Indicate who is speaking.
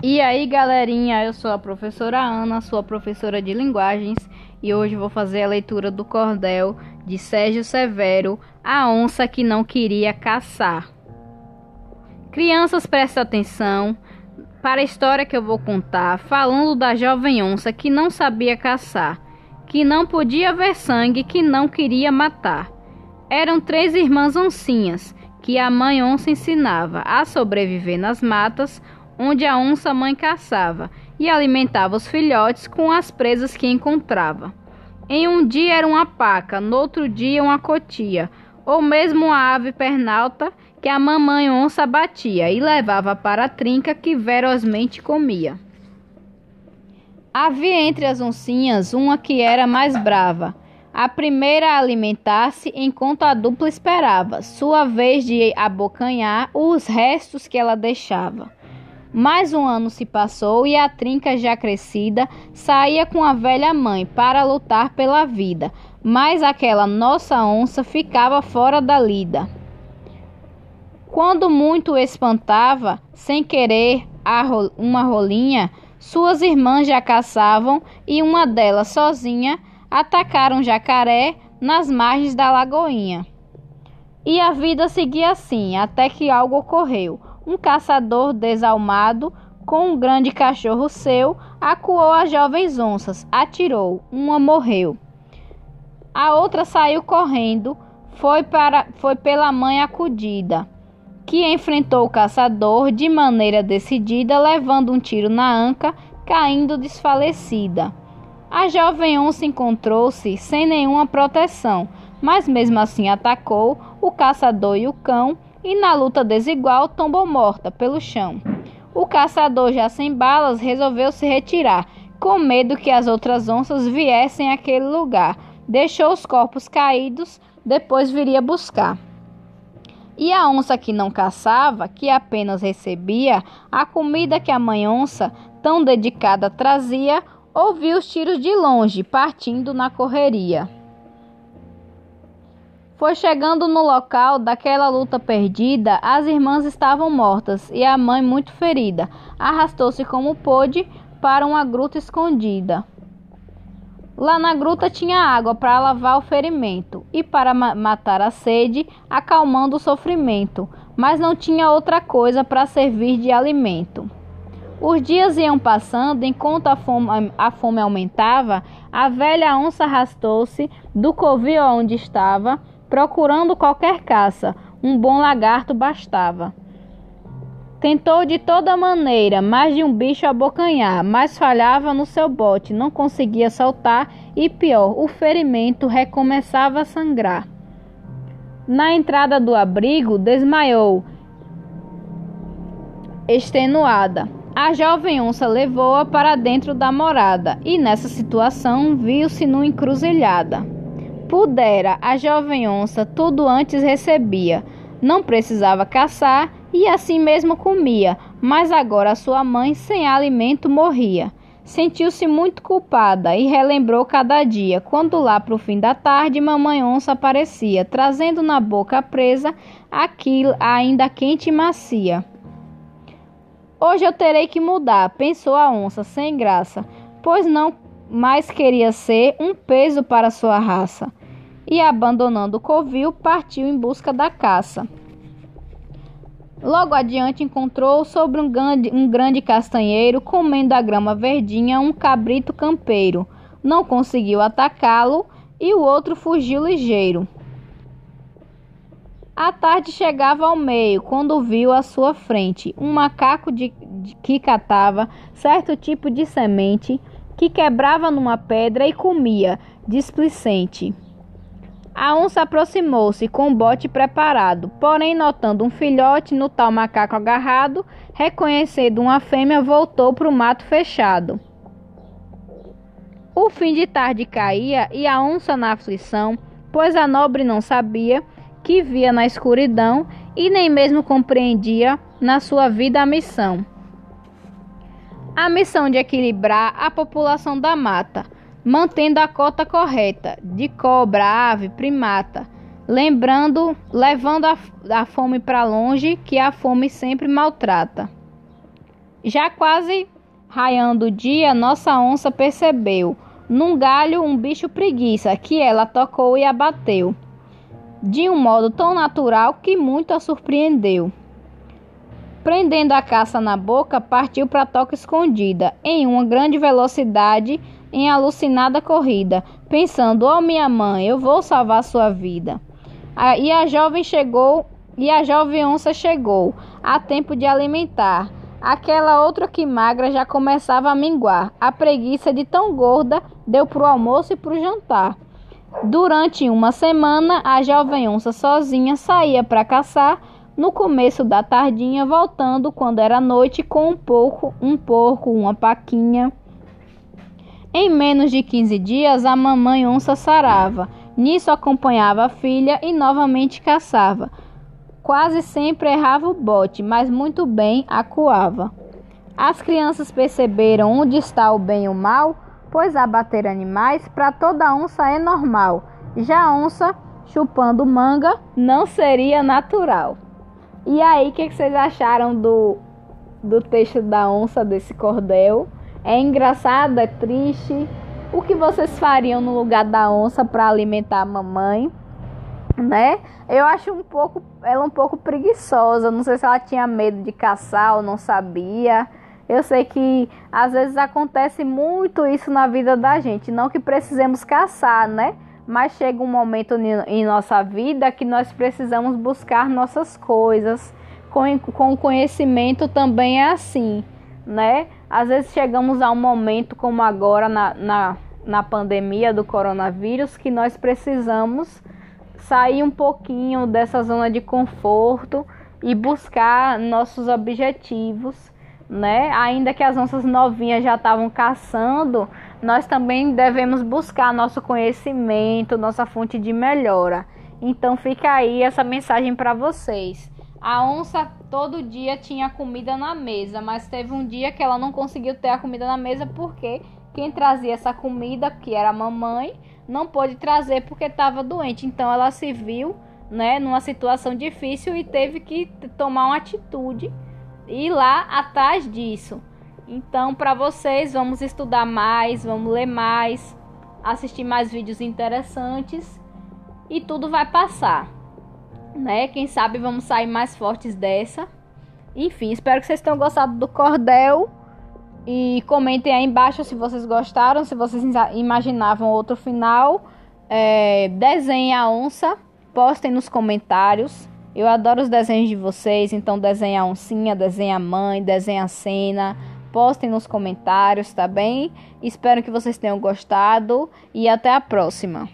Speaker 1: E aí, galerinha, eu sou a professora Ana, sua professora de linguagens, e hoje vou fazer a leitura do cordel de Sérgio Severo, A Onça que Não Queria Caçar. Crianças, prestem atenção para a história que eu vou contar, falando da jovem onça que não sabia caçar, que não podia ver sangue, que não queria matar. Eram três irmãs oncinhas, que a mãe onça ensinava a sobreviver nas matas, onde a onça mãe caçava e alimentava os filhotes com as presas que encontrava. Em um dia era uma paca, no outro dia uma cotia, ou mesmo uma ave pernalta que a mamãe onça batia e levava para a trinca que ferozmente comia. Havia entre as oncinhas uma que era mais brava, a primeira a alimentar-se enquanto a dupla esperava, sua vez de abocanhar os restos que ela deixava. Mais um ano se passou e a trinca já crescida saía com a velha mãe para lutar pela vida, mas aquela nossa onça ficava fora da lida. Quando muito espantava, sem querer, uma rolinha, suas irmãs já caçavam e uma delas sozinha atacaram jacaré nas margens da lagoinha. E a vida seguia assim, até que algo ocorreu. Um caçador desalmado, com um grande cachorro seu, acuou as jovens onças, atirou, uma morreu. A outra saiu correndo, foi, para, foi pela mãe acudida, que enfrentou o caçador de maneira decidida, levando um tiro na anca, caindo desfalecida. A jovem onça encontrou-se sem nenhuma proteção, mas mesmo assim atacou o caçador e o cão e na luta desigual tombou morta pelo chão. O caçador, já sem balas, resolveu se retirar, com medo que as outras onças viessem àquele lugar. Deixou os corpos caídos, depois viria buscar. E a onça que não caçava, que apenas recebia a comida que a mãe onça, tão dedicada, trazia, ouviu os tiros de longe, partindo na correria. Foi chegando no local daquela luta perdida, as irmãs estavam mortas e a mãe muito ferida. Arrastou-se como pôde para uma gruta escondida. Lá na gruta tinha água para lavar o ferimento e para ma matar a sede, acalmando o sofrimento, mas não tinha outra coisa para servir de alimento. Os dias iam passando, enquanto a fome, a fome aumentava, a velha onça arrastou-se do covil onde estava procurando qualquer caça, um bom lagarto bastava. Tentou de toda maneira mais de um bicho abocanhar, mas falhava no seu bote, não conseguia soltar e pior, o ferimento recomeçava a sangrar. Na entrada do abrigo, desmaiou, extenuada. A jovem onça levou-a para dentro da morada e nessa situação viu-se numa encruzilhada. Pudera, a jovem onça tudo antes recebia. Não precisava caçar e assim mesmo comia, mas agora sua mãe sem alimento morria. Sentiu-se muito culpada e relembrou cada dia, quando lá para o fim da tarde mamãe onça aparecia, trazendo na boca presa aquilo ainda quente e macia. Hoje eu terei que mudar, pensou a onça sem graça, pois não mais queria ser um peso para sua raça e, abandonando o covil, partiu em busca da caça. Logo adiante encontrou sobre um grande, um grande castanheiro, comendo a grama verdinha, um cabrito campeiro. Não conseguiu atacá-lo e o outro fugiu ligeiro. A tarde chegava ao meio quando viu à sua frente um macaco de, de, que catava certo tipo de semente que quebrava numa pedra e comia, displicente. A onça aproximou-se com o bote preparado, porém, notando um filhote no tal macaco agarrado, reconhecendo uma fêmea, voltou para o mato fechado. O fim de tarde caía e a onça na aflição, pois a nobre não sabia que via na escuridão e nem mesmo compreendia na sua vida a missão. A missão de equilibrar a população da mata mantendo a cota correta de cobra, ave, primata, lembrando, levando a, a fome para longe, que a fome sempre maltrata. Já quase raiando o dia, nossa onça percebeu num galho um bicho preguiça que ela tocou e abateu, de um modo tão natural que muito a surpreendeu. Prendendo a caça na boca, partiu para a toca escondida, em uma grande velocidade, em alucinada corrida, pensando: "Oh, minha mãe, eu vou salvar sua vida". E a jovem chegou, e a jovem onça chegou, a tempo de alimentar. Aquela outra que magra já começava a minguar. A preguiça de tão gorda deu para o almoço e para o jantar. Durante uma semana, a jovem onça sozinha saía para caçar no começo da tardinha, voltando quando era noite com um porco, um porco, uma paquinha. Em menos de 15 dias, a mamãe onça sarava. Nisso acompanhava a filha e novamente caçava. Quase sempre errava o bote, mas muito bem acuava. As crianças perceberam onde está o bem e o mal, pois abater animais para toda onça é normal. Já onça chupando manga não seria natural. E aí, o que, que, vocês acharam do, do texto da onça desse cordel? É engraçado, é triste? O que vocês fariam no lugar da onça para alimentar a mamãe? né? Eu acho um pouco ela um pouco preguiçosa. Não sei se ela tinha medo de caçar ou não sabia. Eu sei que às vezes acontece muito isso na vida da gente, não que precisemos caçar, né? Mas chega um momento em nossa vida que nós precisamos buscar nossas coisas. Com, com conhecimento também é assim, né? Às vezes chegamos a um momento como agora na, na, na pandemia do coronavírus que nós precisamos sair um pouquinho dessa zona de conforto e buscar nossos objetivos, né? Ainda que as nossas novinhas já estavam caçando, nós também devemos buscar nosso conhecimento, nossa fonte de melhora. Então fica aí essa mensagem para vocês. A onça todo dia tinha comida na mesa, mas teve um dia que ela não conseguiu ter a comida na mesa porque quem trazia essa comida, que era a mamãe, não pôde trazer porque estava doente. Então ela se viu, né, numa situação difícil e teve que tomar uma atitude e ir lá atrás disso. Então, para vocês, vamos estudar mais, vamos ler mais, assistir mais vídeos interessantes e tudo vai passar. Né? Quem sabe vamos sair mais fortes dessa. Enfim, espero que vocês tenham gostado do cordel. E comentem aí embaixo se vocês gostaram, se vocês imaginavam outro final. É, desenhem a onça, postem nos comentários. Eu adoro os desenhos de vocês, então desenhe a oncinha, desenhe a mãe, desenhe a cena. Postem nos comentários, tá bem? Espero que vocês tenham gostado e até a próxima.